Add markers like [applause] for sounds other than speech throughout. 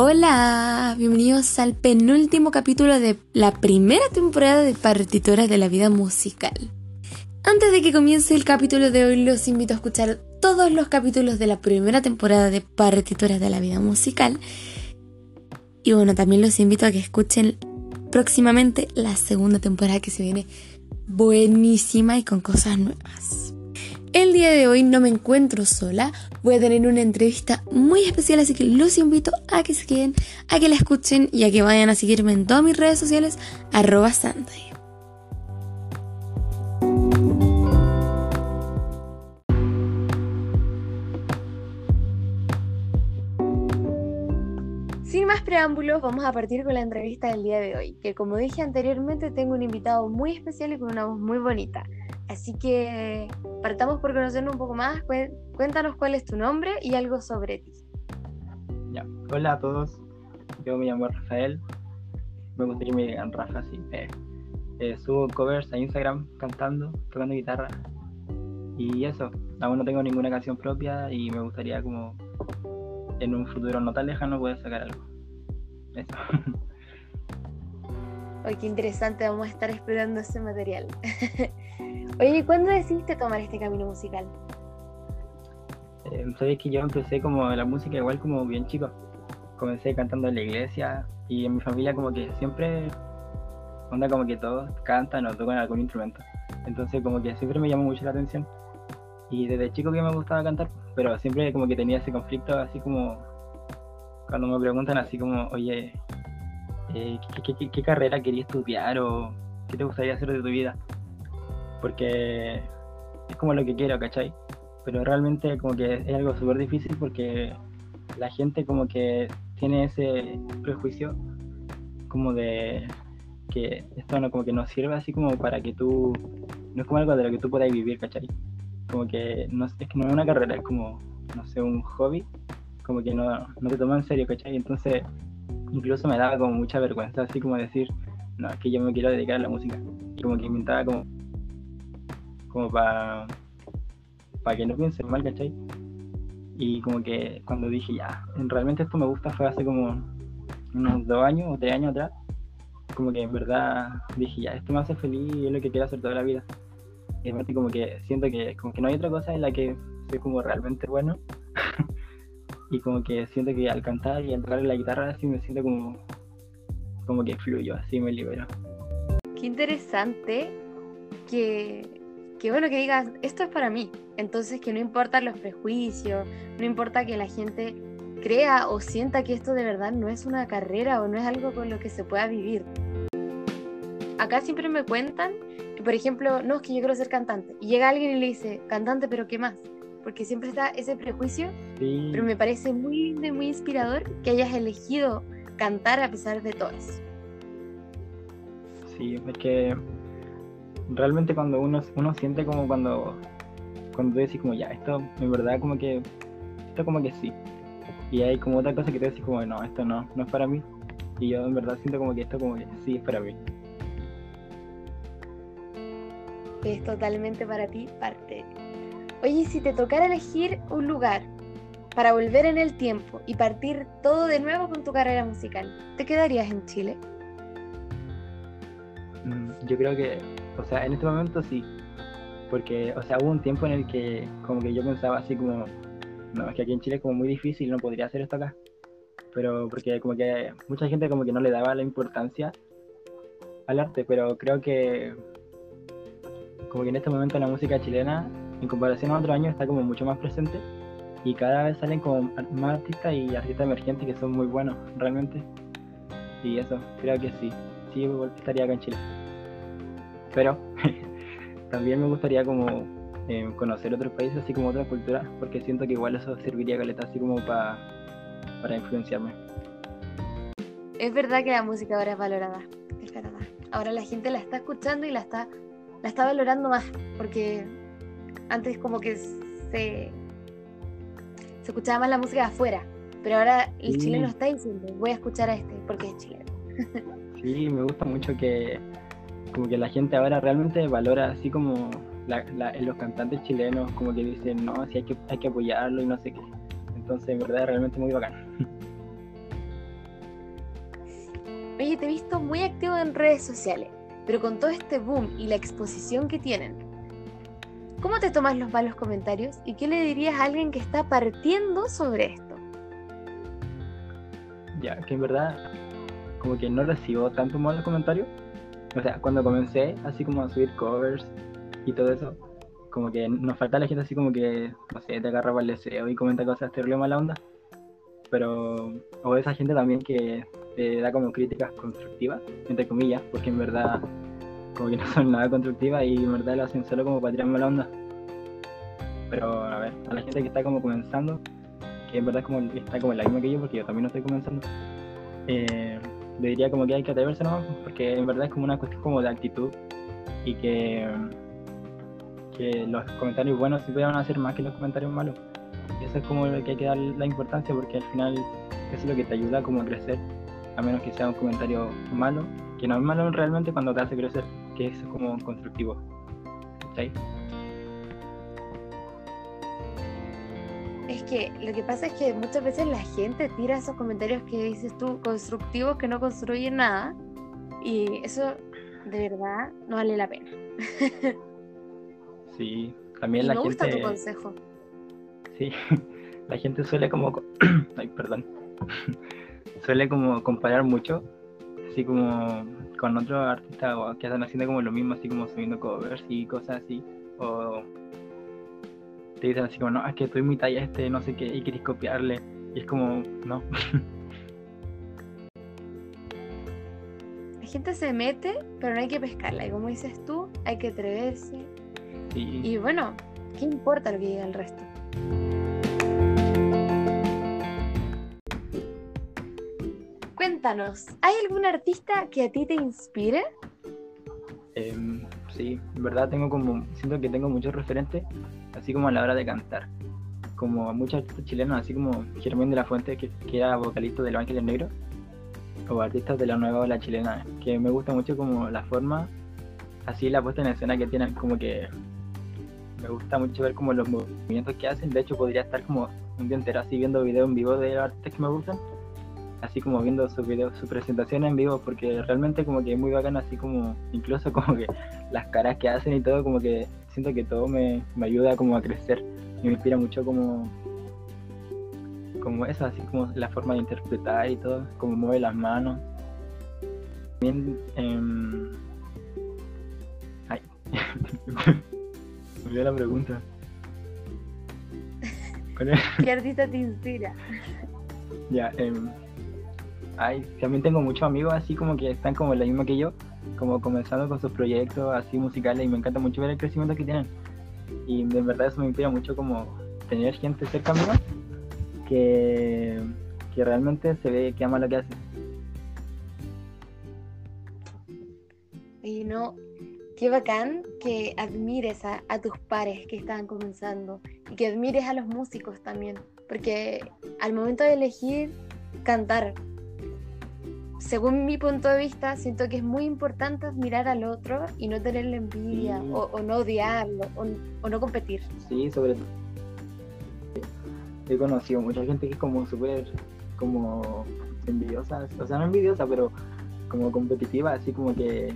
Hola, bienvenidos al penúltimo capítulo de la primera temporada de Partituras de la Vida Musical. Antes de que comience el capítulo de hoy, los invito a escuchar todos los capítulos de la primera temporada de Partituras de la Vida Musical. Y bueno, también los invito a que escuchen próximamente la segunda temporada que se viene buenísima y con cosas nuevas. El día de hoy no me encuentro sola, voy a tener una entrevista muy especial, así que los invito a que se queden, a que la escuchen y a que vayan a seguirme en todas mis redes sociales, arroba Sin más preámbulos, vamos a partir con la entrevista del día de hoy, que como dije anteriormente tengo un invitado muy especial y con una voz muy bonita. Así que partamos por conocernos un poco más. Cuéntanos cuál es tu nombre y algo sobre ti. Ya. Hola a todos, yo me llamo Rafael. Me gustaría que me digan Rafa, sí. Eh, eh, subo covers a Instagram cantando, tocando guitarra. Y eso, aún no tengo ninguna canción propia y me gustaría como en un futuro no tan lejano poder sacar algo. Eso. [laughs] Oye, qué interesante, vamos a estar explorando ese material. [laughs] Oye, ¿cuándo decidiste tomar este camino musical? Eh, Sabes que yo empecé como la música igual como bien chico. Comencé cantando en la iglesia y en mi familia como que siempre, onda como que todos cantan o tocan algún instrumento. Entonces como que siempre me llamó mucho la atención. Y desde chico que me gustaba cantar, pero siempre como que tenía ese conflicto así como cuando me preguntan así como, oye, eh, ¿qué, qué carrera querías estudiar o qué te gustaría hacer de tu vida? Porque es como lo que quiero, ¿cachai? Pero realmente como que es algo súper difícil porque la gente como que tiene ese prejuicio como de que esto no como que no sirve así como para que tú no es como algo de lo que tú puedas vivir, ¿cachai? Como que no es que no es una carrera, es como no sé, un hobby, como que no, no te toma en serio, ¿cachai? Entonces incluso me daba como mucha vergüenza así como decir, no, es que yo me quiero dedicar a la música. Y como que inventaba como como para para que no piensen mal, ¿cachai? Y como que cuando dije, ya, realmente esto me gusta fue hace como unos dos años o tres años atrás, como que en verdad dije, ya, esto me hace feliz y es lo que quiero hacer toda la vida. Y aparte como que siento que como que no hay otra cosa en la que soy como realmente bueno. [laughs] y como que siento que al cantar y al tocar la guitarra así me siento como, como que fluyo, así me libero. Qué interesante que que bueno que digas, esto es para mí. Entonces que no importa los prejuicios, no importa que la gente crea o sienta que esto de verdad no es una carrera o no es algo con lo que se pueda vivir. Acá siempre me cuentan que, por ejemplo, no, es que yo quiero ser cantante. Y llega alguien y le dice, cantante, pero ¿qué más? Porque siempre está ese prejuicio, pero me parece muy muy inspirador que hayas elegido cantar a pesar de todo eso. Sí, es que realmente cuando uno, uno siente como cuando, cuando tú decís como ya, esto en verdad como que, esto como que sí. Y hay como otra cosa que te decís como no, esto no, no es para mí. Y yo en verdad siento como que esto como que sí es para mí. Es totalmente para ti parte. Oye, si te tocara elegir un lugar para volver en el tiempo y partir todo de nuevo con tu carrera musical, ¿te quedarías en Chile? Mm, yo creo que o sea, en este momento sí. Porque, o sea, hubo un tiempo en el que como que yo pensaba así como, no, es que aquí en Chile es como muy difícil, no podría hacer esto acá. Pero porque como que mucha gente como que no le daba la importancia al arte, pero creo que como que en este momento la música chilena, en comparación a otros años, está como mucho más presente y cada vez salen como más artistas y artistas emergentes que son muy buenos, realmente. Y eso, creo que sí, sí estaría acá en Chile pero [laughs] también me gustaría como eh, conocer otros países, así como otras culturas, porque siento que igual eso serviría caleta así como para influenciarme. Es verdad que la música ahora es valorada, es verdad. Ahora la gente la está escuchando y la está, la está valorando más, porque antes como que se, se escuchaba más la música afuera, pero ahora el chileno está diciendo, voy a escuchar a este porque es chileno. [laughs] sí, me gusta mucho que como que la gente ahora realmente valora así como los cantantes chilenos, como que dicen, no, sí hay que, hay que apoyarlo y no sé qué. Entonces, en verdad, es realmente muy bacán. [laughs] Oye, te he visto muy activo en redes sociales, pero con todo este boom y la exposición que tienen, ¿cómo te tomas los malos comentarios y qué le dirías a alguien que está partiendo sobre esto? Ya, que en verdad como que no recibo tanto malos comentarios. O sea, cuando comencé así como a subir covers y todo eso, como que nos falta la gente así como que, no sé, te agarra para el deseo y comenta cosas terrible mala onda. Pero, o esa gente también que te da como críticas constructivas, entre comillas, porque en verdad como que no son nada constructivas y en verdad lo hacen solo como para tirar mala onda. Pero a ver, a la gente que está como comenzando, que en verdad como, está como la misma que yo, porque yo también no estoy comenzando, eh, le diría como que hay que atreverse nomás, porque en verdad es como una cuestión como de actitud y que, que los comentarios buenos siempre van a ser más que los comentarios malos. Y eso es como lo que hay que dar la importancia, porque al final eso es lo que te ayuda como a crecer, a menos que sea un comentario malo, que no es malo realmente cuando te hace crecer, que es como constructivo. ¿Sí? Es que lo que pasa es que muchas veces la gente tira esos comentarios que dices tú, constructivos, que no construyen nada. Y eso de verdad no vale la pena. Sí, también la me gente. gusta tu consejo. Sí, [laughs] la gente suele como. [clears throat] Ay, perdón. [laughs] suele como comparar mucho, así como con otros artistas que están haciendo como lo mismo, así como subiendo covers y cosas así. O te dicen así como, no, es que estoy muy talla este, no sé qué, y querés copiarle. Y es como, no. La gente se mete, pero no hay que pescarla. Y como dices tú, hay que atreverse. Sí. Y bueno, ¿qué importa lo que diga el resto? Cuéntanos, ¿hay algún artista que a ti te inspire? Em, sí, en verdad tengo como, siento que tengo muchos referentes, así como a la hora de cantar. Como muchos artistas chilenos, así como Germán de la Fuente, que, que era vocalista de Los Ángeles Negros, o artistas de la nueva ola chilena, que me gusta mucho como la forma, así la puesta en escena que tienen, como que me gusta mucho ver como los movimientos que hacen, de hecho podría estar como un día entero así viendo videos en vivo de los artistas que me gustan, así como viendo sus videos, su presentación en vivo, porque realmente como que es muy bacán, así como, incluso como que las caras que hacen y todo, como que siento que todo me, me ayuda como a crecer y me inspira mucho como como eso, así como la forma de interpretar y todo, como mueve las manos. También, em, ay, [laughs] me olvidé la pregunta. ¿Cuál es? ¿Qué artista te inspira? Ya, em, ay, también tengo muchos amigos así como que están como la misma que yo, como comenzando con sus proyectos así musicales y me encanta mucho ver el crecimiento que tienen. Y de verdad eso me inspira mucho como tener gente cerca mío que, que realmente se ve que ama lo que hace. Y no, qué bacán que admires a, a tus pares que están comenzando y que admires a los músicos también, porque al momento de elegir cantar, según mi punto de vista, siento que es muy importante admirar al otro y no tenerle envidia Sí. o, o no odiarlo o, o no competir. Sí, sobre todo. He conocido mucha gente que es como súper como envidiosa, o sea, no envidiosa, pero como competitiva, así como que,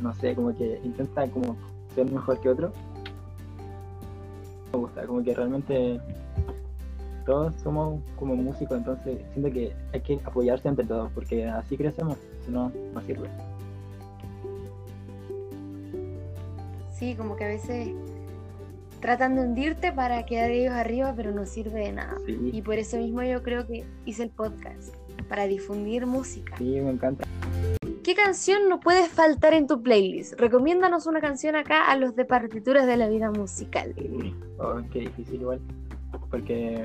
no sé, como que intenta como ser mejor que otro. Me gusta, como que realmente todos somos como músicos, entonces siento que hay que apoyarse entre todos, porque así crecemos, si no, no sirve. Sí, como que a veces tratan de hundirte para quedar ellos arriba, pero no sirve de nada. Y por eso mismo yo creo que hice el podcast, para difundir música. sí, me encanta. ¿Qué canción no puede faltar en tu playlist? Recomiéndanos una canción acá a los de partituras de la vida musical. Oh, qué difícil igual, porque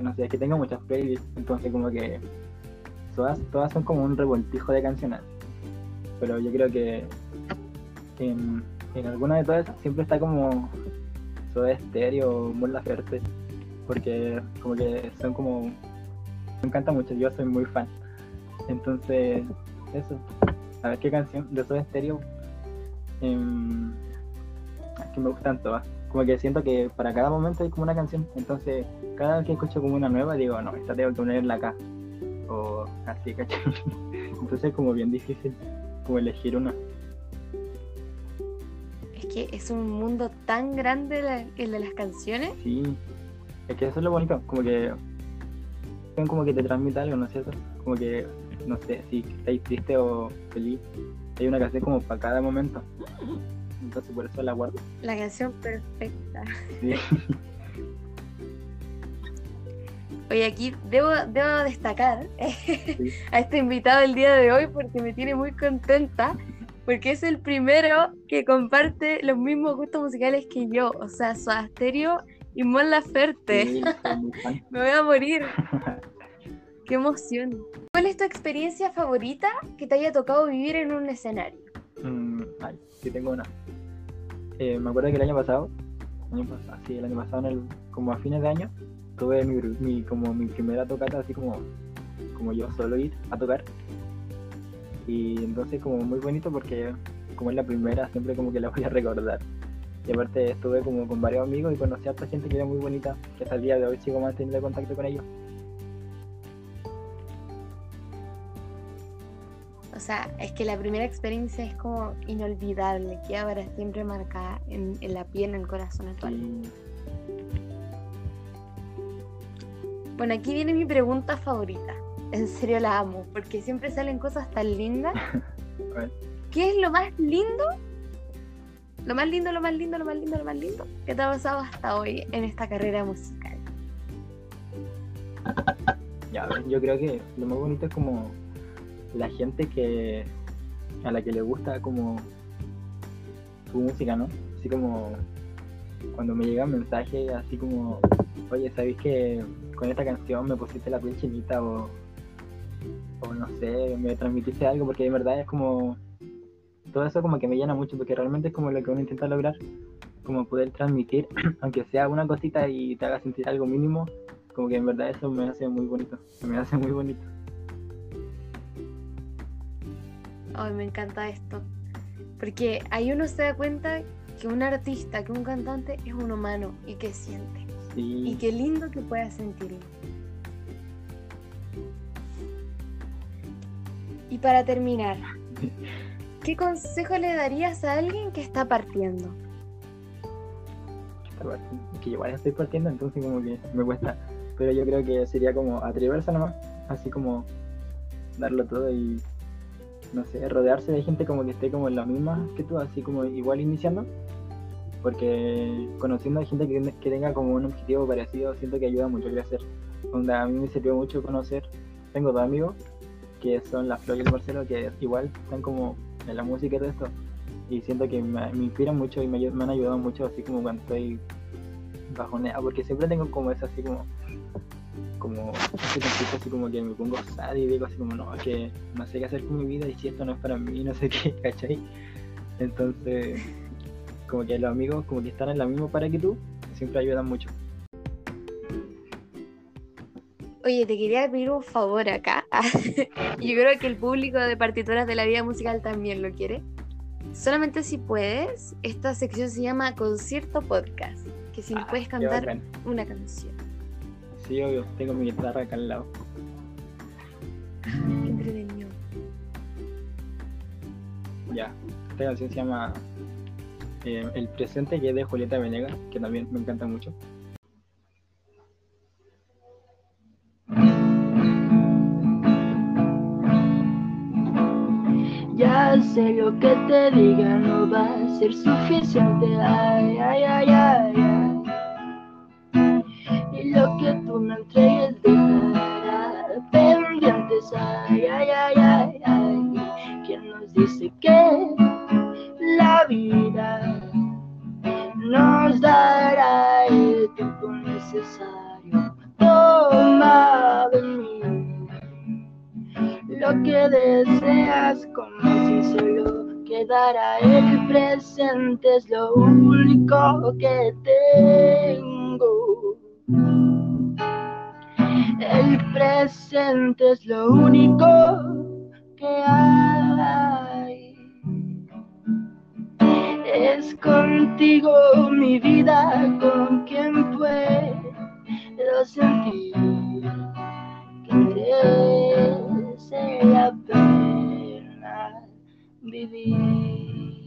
no sé, es que tengo muchas playlists, entonces como que todas, todas son como un revoltijo de canciones, pero yo creo que en, en alguna de todas siempre está como Soda Stereo Mon Laferte, porque como que son como, me encanta mucho, yo soy muy fan, entonces eso, a ver qué canción de Soda Stereo em, que me gustan todas. Como que siento que para cada momento hay como una canción. Entonces, cada vez que escucho como una nueva, digo, no, esta tengo que ponerla acá. o así, ¿cachai? [laughs] Entonces es como bien difícil como elegir una. Es que es un mundo tan grande la- el de las canciones. Sí, es que eso es lo bonito, como que como que te transmite algo, ¿no es cierto? Como que, no sé, si estáis triste o feliz, hay una canción como para cada momento. Entonces por eso la guardo. La canción perfecta. Sí. [laughs] Oye, aquí debo, debo destacar Sí. [laughs] a este invitado el día de hoy porque me tiene muy contenta. Porque es el primero que comparte los mismos gustos musicales que yo. O sea, Soda Stereo y Mon Laferte. Sí. [laughs] Me voy a morir. Qué emoción. ¿Cuál es tu experiencia favorita que te haya tocado vivir en un escenario? Mm, ay, sí tengo una. Eh, me acuerdo que el año pasado, año pasado, sí, el año pasado, en el- como a fines de año, tuve mi, como mi primera tocata, así como, como yo solo ir a tocar. Y entonces como muy bonito porque como es la primera, siempre como que la voy a recordar. Y aparte estuve como con varios amigos y conocí a otra gente que era muy bonita, que hasta el día de hoy sigo manteniendo contacto con ellos. Sea, es que la primera experiencia es como inolvidable, queda para siempre marcada en, en la piel, en el corazón. Y Bueno, aquí viene mi pregunta favorita. En serio la amo, porque siempre salen cosas tan lindas. [laughs] ¿Qué es lo más lindo? Lo más lindo, lo más lindo, lo más lindo, lo más lindo que te ha pasado hasta hoy en esta carrera musical. Ya, yo creo que lo más bonito es como la gente que a la que le gusta como tu música, ¿no? Así como cuando me llegan mensajes así como, oye, ¿sabéis que con esta canción me pusiste la piel chinita o, o no sé, me transmitiste algo? Porque de verdad es como, todo eso como que me llena mucho porque realmente es como lo que uno intenta lograr, como poder transmitir, [clears throat] aunque sea una cosita y te haga sentir algo mínimo, como que en verdad eso me hace muy bonito, me hace muy bonito. Ay, me encanta esto. Porque ahí uno se da cuenta que un artista, que un cantante es un humano y que siente. Y qué lindo que pueda sentirlo. Y para terminar, [laughs] ¿qué consejo le darías a alguien que está partiendo? que igual estoy partiendo, entonces como que me cuesta. Pero yo creo que sería como atreverse nomás, así como darlo todo y no sé, rodearse de gente como que esté como en la misma que tú, así como igual iniciando. Porque conociendo a gente que, tenga como un objetivo parecido, siento que ayuda mucho a crecer. Onda, a mí me sirvió mucho conocer, tengo dos amigos que son la Flor y el Marcelo, que igual están como en la música y todo esto. Y siento que me, inspiran mucho y me han ayudado mucho, así como cuando estoy bajoneado, porque siempre tengo como eso así como como así como que me pongo sad y digo así como no, que no sé qué hacer con mi vida y si esto no es para mí, [laughs] no sé qué, ¿cachai? Entonces, como que los amigos como que están en la misma para que tú, siempre ayudan mucho. Oye, te quería pedir un favor acá. [laughs] Yo creo que el público de partituras de la vida musical también lo quiere. Solamente si puedes, esta sección se llama Concierto Podcast, que si nos Ah, puedes cantar una canción. Sí, obvio, tengo mi guitarra acá al lado. Qué entretenido. Ya, esta canción se llama eh, El presente que es de Julieta Venegas, que también me encanta mucho. Ya sé lo que te diga no va a ser suficiente. Ay, ay, ay, ay, ay. Lo que tú me entregues dejará pendientes. Ay, ay, ay, ay, ay. ¿Quién nos dice que la vida nos dará el tiempo necesario? Toma de mí lo que deseas como si solo quedara el presente es lo único que tengo el presente es lo único que hay es contigo mi vida con quien puedo sentir que vale la pena vivir.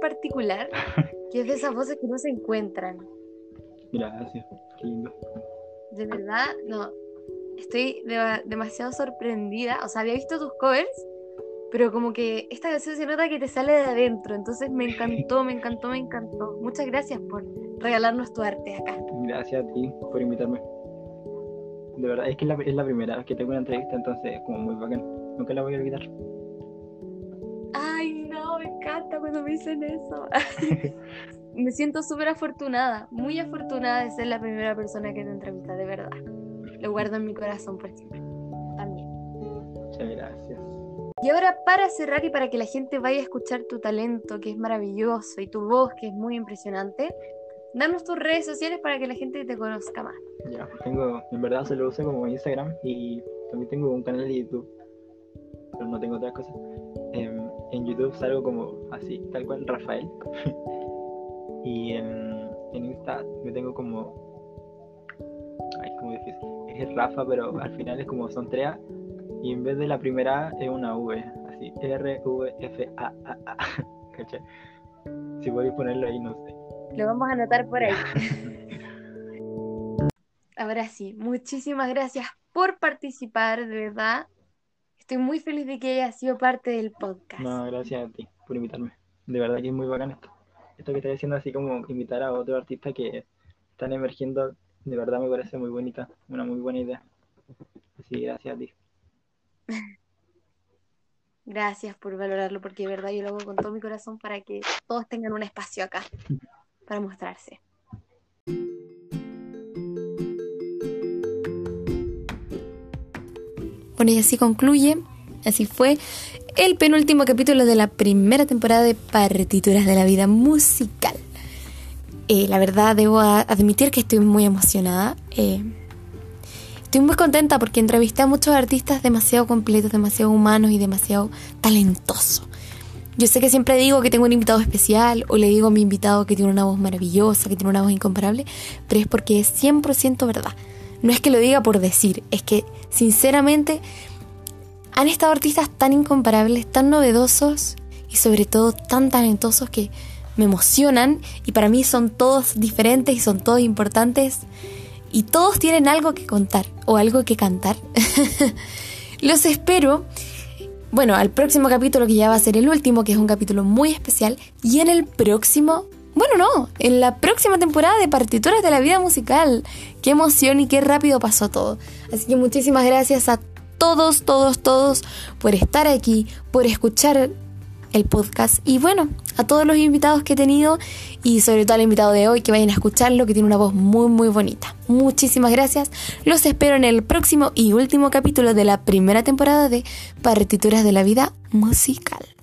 Particular, que es de esas voces que no se encuentran. Gracias, qué lindo. De verdad, no. Estoy de- demasiado sorprendida. O sea, había visto tus covers, pero como que esta canción se nota que te sale de adentro. Entonces me encantó, me encantó, me encantó. Muchas gracias por regalarnos tu arte acá. Gracias a ti por invitarme. De verdad, es que es la, es la primera vez que tengo una entrevista, entonces es como muy bacán. Nunca la voy a olvidar. Encanta cuando me dicen eso. [laughs] [laughs] me siento súper afortunada, muy afortunada de ser la primera persona que te entrevista, de verdad. Lo guardo en mi corazón por siempre. También. Muchas gracias. Y ahora para cerrar y para que la gente vaya a escuchar tu talento, que es maravilloso, y tu voz, que es muy impresionante, danos tus redes sociales para que la gente te conozca más. Ya, tengo, en verdad se lo uso como Instagram y también tengo un canal de YouTube, pero no tengo otras cosas. YouTube salgo como así, tal cual, Rafael. [laughs] y en, en Insta me tengo como. Ay, es como difícil. Es Rafa, pero al final es como son tres A, y en vez de la primera A es una V, así, R-V-F-A-A-A. [laughs] ¿Cachai? Si podéis ponerlo ahí, no sé. Lo vamos a anotar por ahí. [laughs] Ahora sí, muchísimas gracias por participar, de verdad. Estoy muy feliz de que hayas sido parte del podcast. No, gracias a ti por invitarme. De verdad que es muy bacán esto. Esto que estoy haciendo así como invitar a otros artistas que están emergiendo, de verdad me parece muy bonita, una muy buena idea. Así, gracias a ti. [laughs] Gracias por valorarlo, porque de verdad yo lo hago con todo mi corazón para que todos tengan un espacio acá para mostrarse. Y así concluye, así fue el penúltimo capítulo de la primera temporada de Partituras de la Vida Musical. Eh, la verdad, debo admitir que estoy muy emocionada. eh, Estoy muy contenta porque entrevisté a muchos artistas demasiado completos, demasiado humanos y demasiado talentosos. Yo sé que siempre digo que tengo un invitado especial o le digo a mi invitado que tiene una voz maravillosa, que tiene una voz incomparable, pero es porque es 100% verdad. No es que lo diga por decir, es que sinceramente han estado artistas tan incomparables, tan novedosos y sobre todo tan talentosos que me emocionan y para mí son todos diferentes y son todos importantes y todos tienen algo que contar o algo que cantar. [laughs] Los espero, bueno, al próximo capítulo que ya va a ser el último, que es un capítulo muy especial, y en el próximo, bueno, no, en la próxima temporada de Partituras de la Vida Musical. Qué emoción y qué rápido pasó todo. Así que muchísimas gracias a todos, todos, todos por estar aquí, por escuchar el podcast y bueno, a todos los invitados que he tenido y sobre todo al invitado de hoy que vayan a escucharlo que tiene una voz muy muy bonita. Muchísimas gracias. Los espero en el próximo y último capítulo de la primera temporada de Partituras de la Vida Musical.